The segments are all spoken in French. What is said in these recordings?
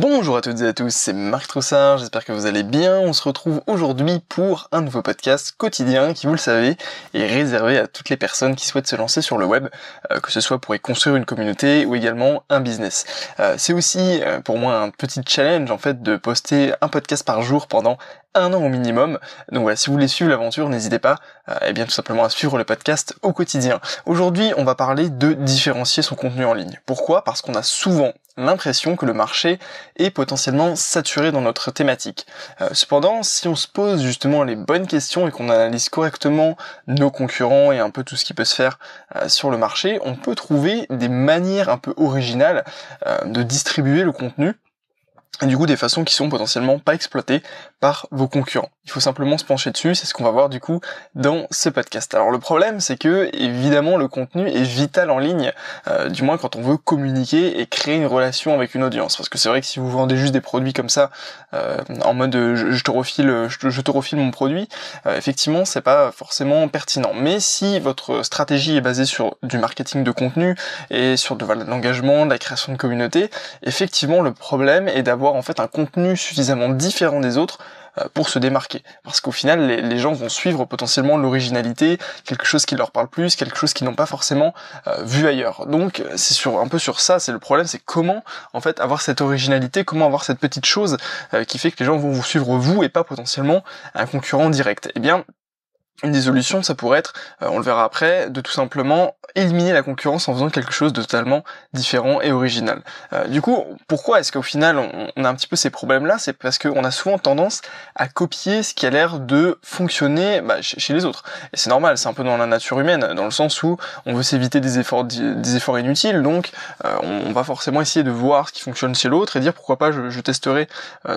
Bonjour à toutes et à tous, c'est Marc Troussard, j'espère que vous allez bien. On se retrouve aujourd'hui pour un nouveau podcast quotidien qui, vous le savez, est réservé à toutes les personnes qui souhaitent se lancer sur le web, euh, que ce soit pour y construire une communauté ou également un business. Euh, c'est aussi euh, pour moi un petit challenge en fait de poster un podcast par jour pendant un an au minimum. Donc voilà, si vous voulez suivre l'aventure, n'hésitez pas eh bien tout simplement à suivre le podcast au quotidien. Aujourd'hui, on va parler de différencier son contenu en ligne. Pourquoi? Parce qu'on a souvent l'impression que le marché est potentiellement saturé dans notre thématique. Euh, cependant, si on se pose justement les bonnes questions et qu'on analyse correctement nos concurrents et un peu tout ce qui peut se faire euh, sur le marché, on peut trouver des manières un peu originales euh, de distribuer le contenu du coup des façons qui sont potentiellement pas exploitées par vos concurrents. Il faut simplement se pencher dessus, c'est ce qu'on va voir du coup dans ce podcast. Alors le problème c'est que évidemment le contenu est vital en ligne, euh, du moins quand on veut communiquer et créer une relation avec une audience. Parce que c'est vrai que si vous vendez juste des produits comme ça, euh, en mode je, te refile, je, te refile mon produit, euh, effectivement c'est pas forcément pertinent. Mais si votre stratégie est basée sur du marketing de contenu et sur de l'engagement, de la création de communauté, effectivement le problème est d'avoir en fait un contenu suffisamment différent des autres euh, pour se démarquer. Parce qu'au final, les, gens vont suivre potentiellement l'originalité, quelque chose qui leur parle plus, quelque chose qu'ils n'ont pas forcément euh, vu ailleurs. Donc c'est sur un peu sur ça, c'est le problème, c'est comment en fait avoir cette originalité, comment avoir cette petite chose euh, qui fait que les gens vont vous suivre vous et pas potentiellement un concurrent direct. Eh bien, une des solutions, ça pourrait être, euh, on le verra après, de tout simplement éliminer la concurrence en faisant quelque chose de totalement différent et original. Euh, du coup, pourquoi est-ce qu'au final on, a un petit peu ces problèmes-là? C'est parce qu'on a souvent tendance à copier ce qui a l'air de fonctionner bah, chez, les autres. Et c'est normal, c'est un peu dans la nature humaine, dans le sens où on veut s'éviter des efforts, des efforts inutiles, donc euh, on, va forcément essayer de voir ce qui fonctionne chez l'autre et dire pourquoi pas je, testerai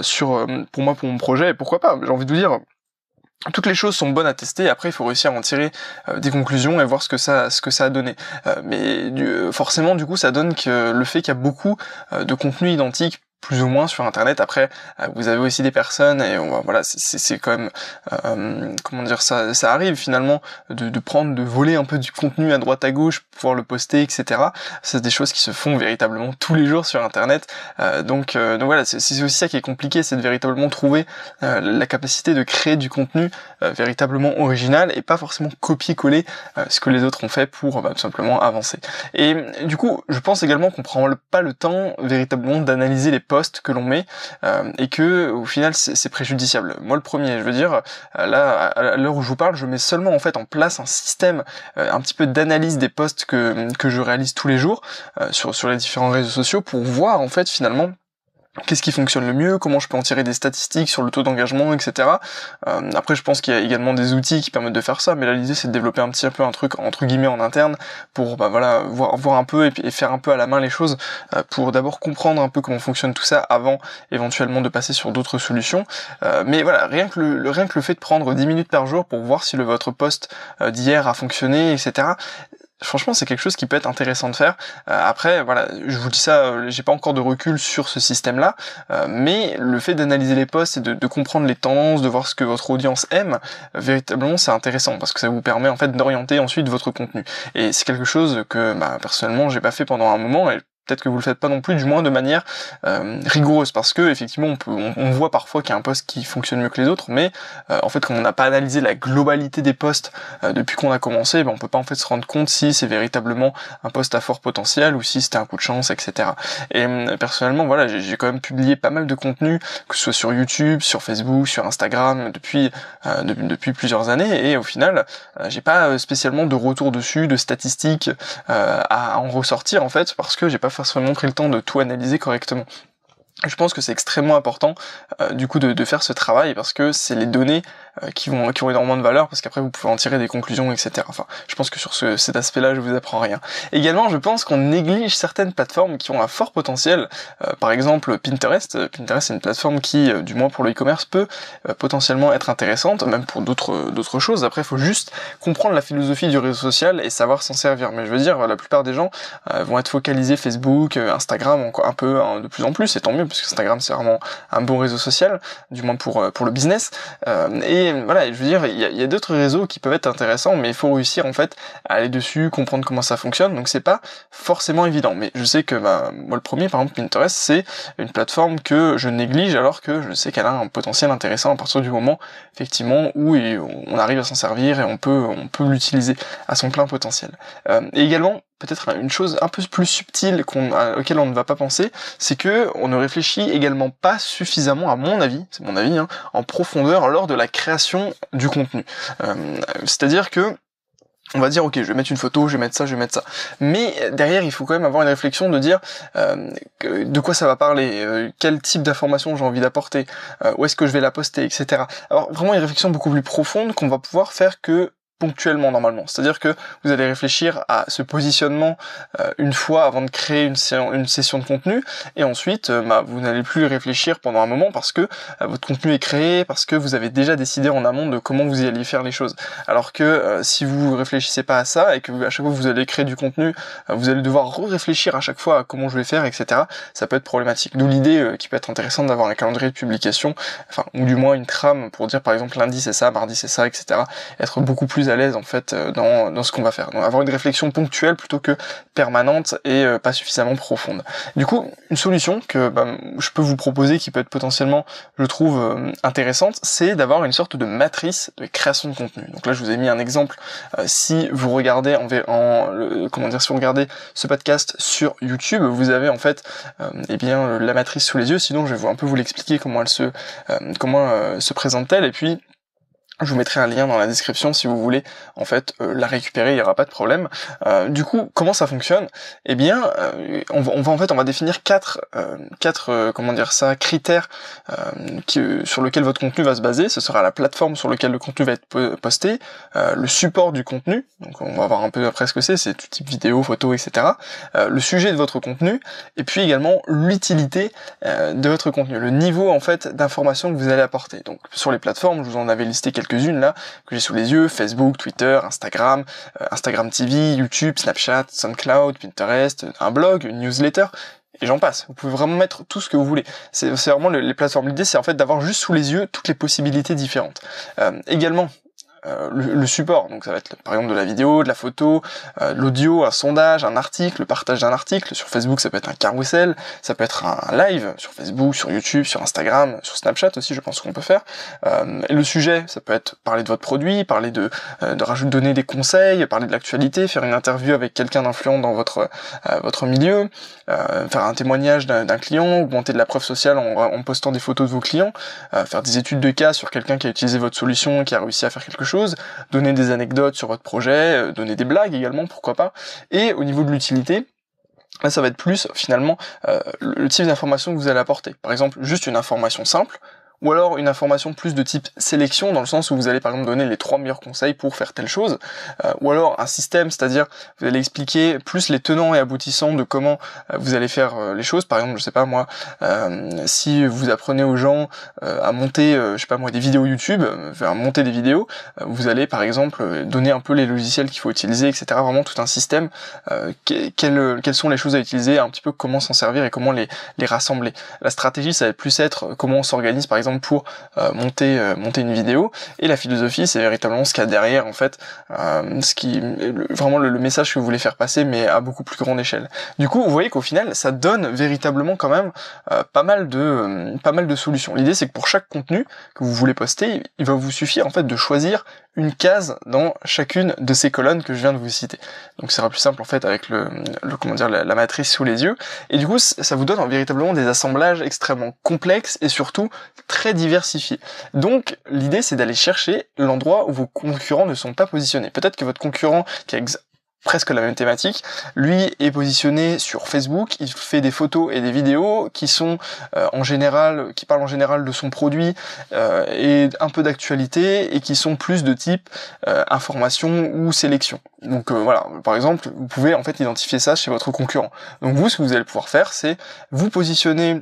sur, pour moi, pour mon projet, et pourquoi pas, j'ai envie de vous dire toutes les choses sont bonnes à tester. Après, il faut réussir à en tirer euh, des conclusions et voir ce que ça, ce que ça a donné. Euh, mais du, forcément, du coup, ça donne que le fait qu'il y a beaucoup euh, de contenus identiques plus ou moins sur internet. Après euh, vous avez aussi des personnes et voilà c'est quand même euh, comment dire ça ça arrive finalement de, de, prendre de voler un peu du contenu à droite à gauche pouvoir le poster etc c'est des choses qui se font véritablement tous les jours sur internet. Euh, donc donc voilà c'est aussi ça qui est compliqué c'est de véritablement trouver la capacité de créer du contenu véritablement original et pas forcément copier-coller ce que les autres ont fait pour bah, tout simplement avancer. Et du coup je pense également qu'on prend pas le temps véritablement d'analyser les que l'on met euh, et que au final c'est préjudiciable. Moi le premier, je veux dire, euh, là à l'heure où je vous parle, je mets seulement en fait en place un système euh, un petit peu d'analyse des posts que, que je réalise tous les jours sur, sur les différents réseaux sociaux pour voir en fait finalement qu'est-ce qui fonctionne le mieux, comment je peux en tirer des statistiques sur le taux d'engagement, etc. Euh, après, je pense qu'il y a également des outils qui permettent de faire ça, mais là, l'idée, c'est de développer un petit peu un truc entre guillemets en interne pour, bah voilà, voir, voir un peu et, faire un peu à la main les choses euh, pour d'abord comprendre un peu comment fonctionne tout ça avant éventuellement de passer sur d'autres solutions. Euh, mais voilà, rien que le, rien que le fait de prendre 10 minutes par jour pour voir si le votre poste d'hier a fonctionné, etc franchement c'est quelque chose qui peut être intéressant de faire. Euh, après voilà, je vous dis ça, euh, j'ai pas encore de recul sur ce système-là, euh, mais le fait d'analyser les posts et de, comprendre les tendances, de voir ce que votre audience aime, véritablement c'est intéressant parce que ça vous permet en fait d'orienter ensuite votre contenu. Et c'est quelque chose que bah, personnellement j'ai pas fait pendant un moment et peut-être que vous le faites pas non plus, du moins de manière euh, rigoureuse, parce que effectivement on, peut, on, voit parfois qu'il y a un poste qui fonctionne mieux que les autres, mais euh, en fait comme on n'a pas analysé la globalité des postes euh, depuis qu'on a commencé, ben, on peut pas en fait se rendre compte si c'est véritablement un poste à fort potentiel ou si c'était un coup de chance, etc. Et personnellement voilà, j'ai quand même publié pas mal de contenu, que ce soit sur YouTube, sur Facebook, sur Instagram depuis depuis, depuis plusieurs années, et au final j'ai pas spécialement de retour dessus, de statistiques à en ressortir en fait, parce que j'ai pas forcément pris le temps de tout analyser correctement. Je pense que c'est extrêmement important euh, du coup de, faire ce travail parce que c'est les données qui vont qui ont énormément de valeur parce qu'après vous pouvez en tirer des conclusions etc. Enfin, je pense que sur ce, cet aspect-là, je vous apprends rien. Également, je pense qu'on néglige certaines plateformes qui ont un fort potentiel. Euh, par exemple, Pinterest. Pinterest, c'est une plateforme qui, euh, du moins pour le e-commerce, peut potentiellement être intéressante, même pour d'autres d'autres choses. Après, il faut juste comprendre la philosophie du réseau social et savoir s'en servir. Mais je veux dire, la plupart des gens vont être focalisés Facebook, Instagram, encore un peu hein, de plus en plus, et tant mieux puisque Instagram c'est vraiment un bon réseau social, du moins pour pour le business. et voilà, je veux dire, il y a, y a d'autres réseaux qui peuvent être intéressants, mais il faut réussir en fait à aller dessus, comprendre comment ça fonctionne. Donc c'est pas forcément évident. Mais je sais que bah, moi le premier, par exemple Pinterest, c'est une plateforme que je néglige alors que je sais qu'elle a un potentiel intéressant à partir du moment effectivement où on arrive à s'en servir et on peut on peut l'utiliser à son plein potentiel. Euh, et également peut-être une chose un peu plus subtile qu'on, auquel on ne va pas penser, c'est que on ne réfléchit également pas suffisamment, à mon avis, c'est mon avis, hein, en profondeur lors de la création du contenu. Euh, c'est-à-dire que on va dire ok je vais mettre une photo, je vais mettre ça, je vais mettre ça. Mais derrière il faut quand même avoir une réflexion de dire euh, de quoi ça va parler, euh, quel type d'information j'ai envie d'apporter, euh, où est-ce que je vais la poster, etc. Alors vraiment une réflexion beaucoup plus profonde qu'on va pouvoir faire que ponctuellement normalement. C'est-à-dire que vous allez réfléchir à ce positionnement euh, une fois avant de créer une, session de contenu et ensuite euh, bah, vous n'allez plus réfléchir pendant un moment parce que euh, votre contenu est créé, parce que vous avez déjà décidé en amont de comment vous y alliez faire les choses. Alors que si vous réfléchissez pas à ça et que à chaque fois que vous allez créer du contenu, vous allez devoir réfléchir à chaque fois à comment je vais faire, etc. Ça peut être problématique. D'où l'idée qui peut être intéressante d'avoir un calendrier de publication, enfin ou du moins une trame pour dire par exemple lundi c'est ça, mardi c'est ça, etc. Être beaucoup plus à l'aise en fait euh, dans, ce qu'on va faire. Donc avoir une réflexion ponctuelle plutôt que permanente et euh, pas suffisamment profonde. Du coup, une solution que bah, je peux vous proposer qui peut être potentiellement, je trouve, euh, intéressante, c'est d'avoir une sorte de matrice de création de contenu. Donc là, je vous ai mis un exemple. si vous regardez en, en comment dire, si vous regardez ce podcast sur YouTube, vous avez en fait, eh bien, la matrice sous les yeux. Sinon, je vais un peu vous l'expliquer comment elle se, comment se présente-t-elle et puis je vous mettrai un lien dans la description si vous voulez en fait euh, la récupérer, il n'y aura pas de problème. Euh, du coup, comment ça fonctionne? Eh bien, euh, on, va, on, va, en fait on va définir quatre quatre comment dire ça critères qui, sur lequel votre contenu va se baser. Ce sera la plateforme sur laquelle le contenu va être posté, le support du contenu. Donc on va voir un peu après ce que c'est, c'est tout type vidéo, photo, etc. le sujet de votre contenu et puis également l'utilité de votre contenu, le niveau en fait d'information que vous allez apporter. Donc sur les plateformes, je vous en avais listé quelques unes là que j'ai sous les yeux, Facebook, Twitter, Instagram, euh, Instagram TV, YouTube, Snapchat, SoundCloud, Pinterest, un blog, une newsletter, et j'en passe. Vous pouvez vraiment mettre tout ce que vous voulez. C'est vraiment les plateformes. L'idée, c'est en fait d'avoir juste sous les yeux toutes les possibilités différentes. Euh, également, euh, le, support. Donc ça va être par exemple de la vidéo, de la photo, euh, de l'audio, un sondage, un article, le partage d'un article. Sur Facebook, ça peut être un carousel, ça peut être un live sur Facebook, sur YouTube, sur Instagram, sur Snapchat aussi, je pense qu'on peut faire. Euh, le sujet, ça peut être parler de votre produit, parler de, de rajouter, donner des conseils, parler de l'actualité, faire une interview avec quelqu'un d'influent dans votre votre milieu, faire un témoignage d'un client, augmenter de la preuve sociale en, en, postant des photos de vos clients, faire des études de cas sur quelqu'un qui a utilisé votre solution, qui a réussi à faire quelque chose donner des anecdotes sur votre projet, euh, donner des blagues également, pourquoi pas. Et au niveau de l'utilité, Là, ça va être plus finalement euh, le type d'information que vous allez apporter. Par exemple, juste une information simple, ou alors une information plus de type sélection, dans le sens où vous allez par exemple donner les trois meilleurs conseils pour faire telle chose, euh, ou alors un système, c'est-à-dire vous allez expliquer plus les tenants et aboutissants de comment euh, vous allez faire euh, les choses. Par exemple, je sais pas moi, si vous apprenez aux gens à monter, je sais pas moi, des vidéos YouTube, faire monter des vidéos, vous allez par exemple donner un peu les logiciels qu'il faut utiliser, etc. Vraiment tout un système, quelles, quelles sont les choses à utiliser, un petit peu comment s'en servir et comment les, les rassembler. La stratégie, ça va plus être comment on s'organise par exemple pour euh, monter euh, monter une vidéo et la philosophie c'est véritablement ce qu'il y a derrière en fait euh, ce qui vraiment le, message que vous voulez faire passer mais à beaucoup plus grande échelle du coup vous voyez qu'au final ça donne véritablement quand même pas mal de pas mal de solutions l'idée c'est que pour chaque contenu que vous voulez poster il va vous suffire en fait de choisir une case dans chacune de ces colonnes que je viens de vous citer. Donc ça sera plus simple en fait avec le, le comment dire la, matrice sous les yeux. Et du coup ça vous donne véritablement des assemblages extrêmement complexes et surtout très diversifiés. Donc l'idée c'est d'aller chercher l'endroit où vos concurrents ne sont pas positionnés. Peut-être que votre concurrent qui a presque la même thématique. Lui est positionné sur Facebook, il fait des photos et des vidéos qui sont euh, en général, qui parlent en général de son produit euh, et un peu d'actualité et qui sont plus de type euh, information ou sélection. Donc voilà, par exemple, vous pouvez en fait identifier ça chez votre concurrent. Donc vous, ce que vous allez pouvoir faire, c'est vous positionner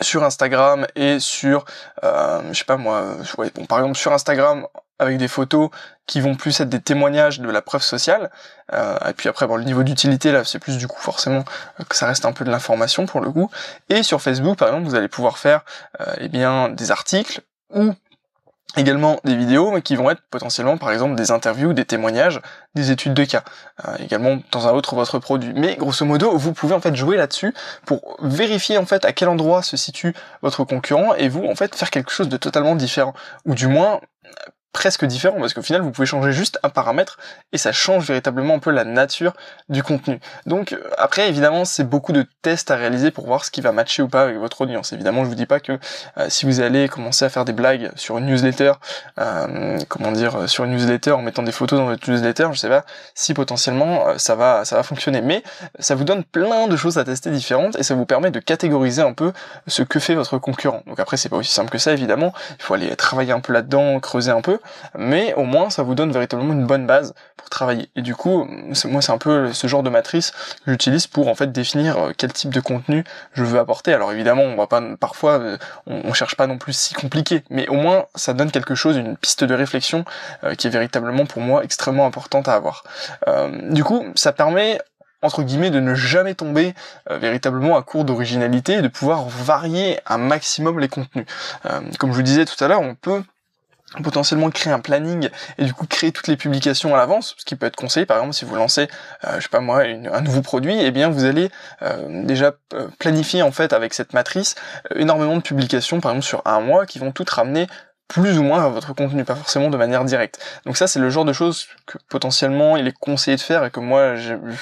sur Instagram et sur, euh, je sais pas moi, par exemple sur Instagram avec des photos qui vont plus être des témoignages de la preuve sociale. Euh, et puis après, bon, le niveau d'utilité là, c'est plus du coup forcément que ça reste un peu de l'information pour le coup. Et sur Facebook, par exemple, vous allez pouvoir faire euh, eh bien des articles ou également des vidéos qui vont être potentiellement par exemple des interviews, des témoignages, des études de cas, euh, également dans un autre votre produit. Mais grosso modo, vous pouvez en fait jouer là-dessus pour vérifier en fait à quel endroit se situe votre concurrent et vous en fait faire quelque chose de totalement différent ou du moins presque différent parce qu'au final vous pouvez changer juste un paramètre et ça change véritablement un peu la nature du contenu. Donc euh, après évidemment c'est beaucoup de tests à réaliser pour voir ce qui va matcher ou pas avec votre audience. Évidemment je vous dis pas que euh, si vous allez commencer à faire des blagues sur une newsletter, euh, comment dire sur une newsletter en mettant des photos dans votre newsletter, je sais pas si potentiellement ça va ça va fonctionner. Mais ça vous donne plein de choses à tester différentes et ça vous permet de catégoriser un peu ce que fait votre concurrent. Donc après c'est pas aussi simple que ça évidemment, il faut aller travailler un peu là-dedans, creuser un peu mais au moins ça vous donne véritablement une bonne base pour travailler. Et du coup, moi c'est un peu ce genre de matrice que j'utilise pour en fait définir euh, quel type de contenu je veux apporter. Alors évidemment, on va pas parfois euh, on, cherche pas non plus si compliqué, mais au moins ça donne quelque chose, une piste de réflexion euh, qui est véritablement pour moi extrêmement importante à avoir. du coup, ça permet entre guillemets de ne jamais tomber véritablement à court d'originalité et de pouvoir varier un maximum les contenus. comme je vous disais tout à l'heure, on peut potentiellement créer un planning et du coup créer toutes les publications à l'avance, ce qui peut être conseillé par exemple si vous lancez, euh, je sais pas moi, un nouveau produit, eh bien vous allez euh, déjà euh, planifier en fait avec cette matrice énormément de publications par exemple sur un mois qui vont toutes ramener plus ou moins votre contenu, pas forcément de manière directe. Donc ça, c'est le genre de choses que potentiellement il est conseillé de faire et que moi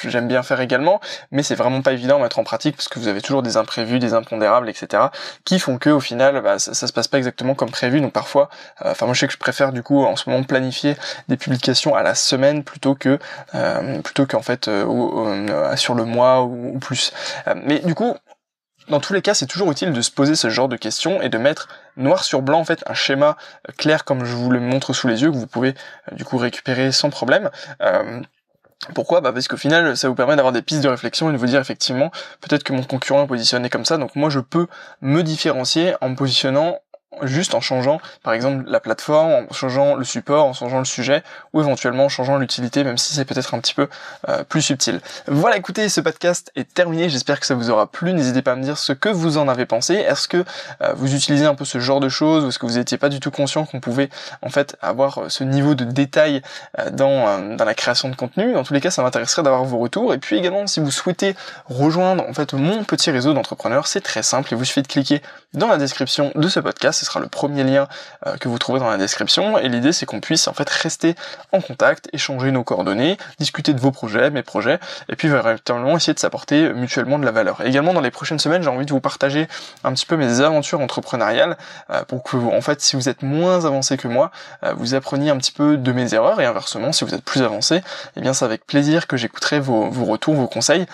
j'aime bien faire également, mais c'est vraiment pas évident à mettre en pratique parce que vous avez toujours des imprévus, des impondérables, etc. qui font que au final, bah, ça, se passe pas exactement comme prévu. Donc parfois, euh, enfin moi je sais que je préfère du coup en ce moment planifier des publications à la semaine plutôt que euh, plutôt qu'en fait euh, sur le mois ou plus. mais du coup, dans tous les cas, c'est toujours utile de se poser ce genre de questions et de mettre noir sur blanc en fait un schéma clair comme je vous le montre sous les yeux que vous pouvez euh, du coup récupérer sans problème. Euh, pourquoi? Bah Parce qu'au final, ça vous permet d'avoir des pistes de réflexion et de vous dire effectivement, peut-être que mon concurrent est positionné comme ça, donc moi je peux me différencier en me positionnant juste en changeant par exemple la plateforme, en changeant le support, en changeant le sujet ou éventuellement en changeant l'utilité même si c'est peut-être un petit peu euh, plus subtil. Voilà écoutez ce podcast est terminé, j'espère que ça vous aura plu, n'hésitez pas à me dire ce que vous en avez pensé, est-ce que euh, vous utilisez un peu ce genre de choses ou est-ce que vous n'étiez pas du tout conscient qu'on pouvait en fait avoir euh, ce niveau de détail dans, dans la création de contenu, dans tous les cas ça m'intéresserait d'avoir vos retours. Et puis également si vous souhaitez rejoindre en fait mon petit réseau d'entrepreneurs c'est très simple, il vous suffit de cliquer dans la description de ce podcast sera le premier lien euh, que vous trouverez dans la description. Et l'idée, c'est qu'on puisse en fait rester en contact, échanger nos coordonnées, discuter de vos projets, mes projets, et puis véritablement essayer de s'apporter mutuellement de la valeur. également, dans les prochaines semaines, j'ai envie de vous partager un petit peu mes aventures entrepreneuriales euh, pour que, en fait, si vous êtes moins avancé que moi, euh, vous appreniez un petit peu de mes erreurs et inversement, si vous êtes plus avancé, eh bien, c'est avec plaisir que j'écouterai vos, vos, retours, vos conseils,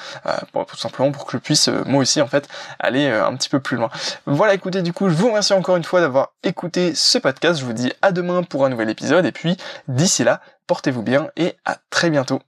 tout simplement pour que je puisse moi aussi en fait aller un petit peu plus loin. Voilà, écoutez, du coup, je vous remercie encore une fois d'avoir écouté ce podcast. Je vous dis à demain pour un nouvel épisode et puis d'ici là, portez-vous bien et à très bientôt.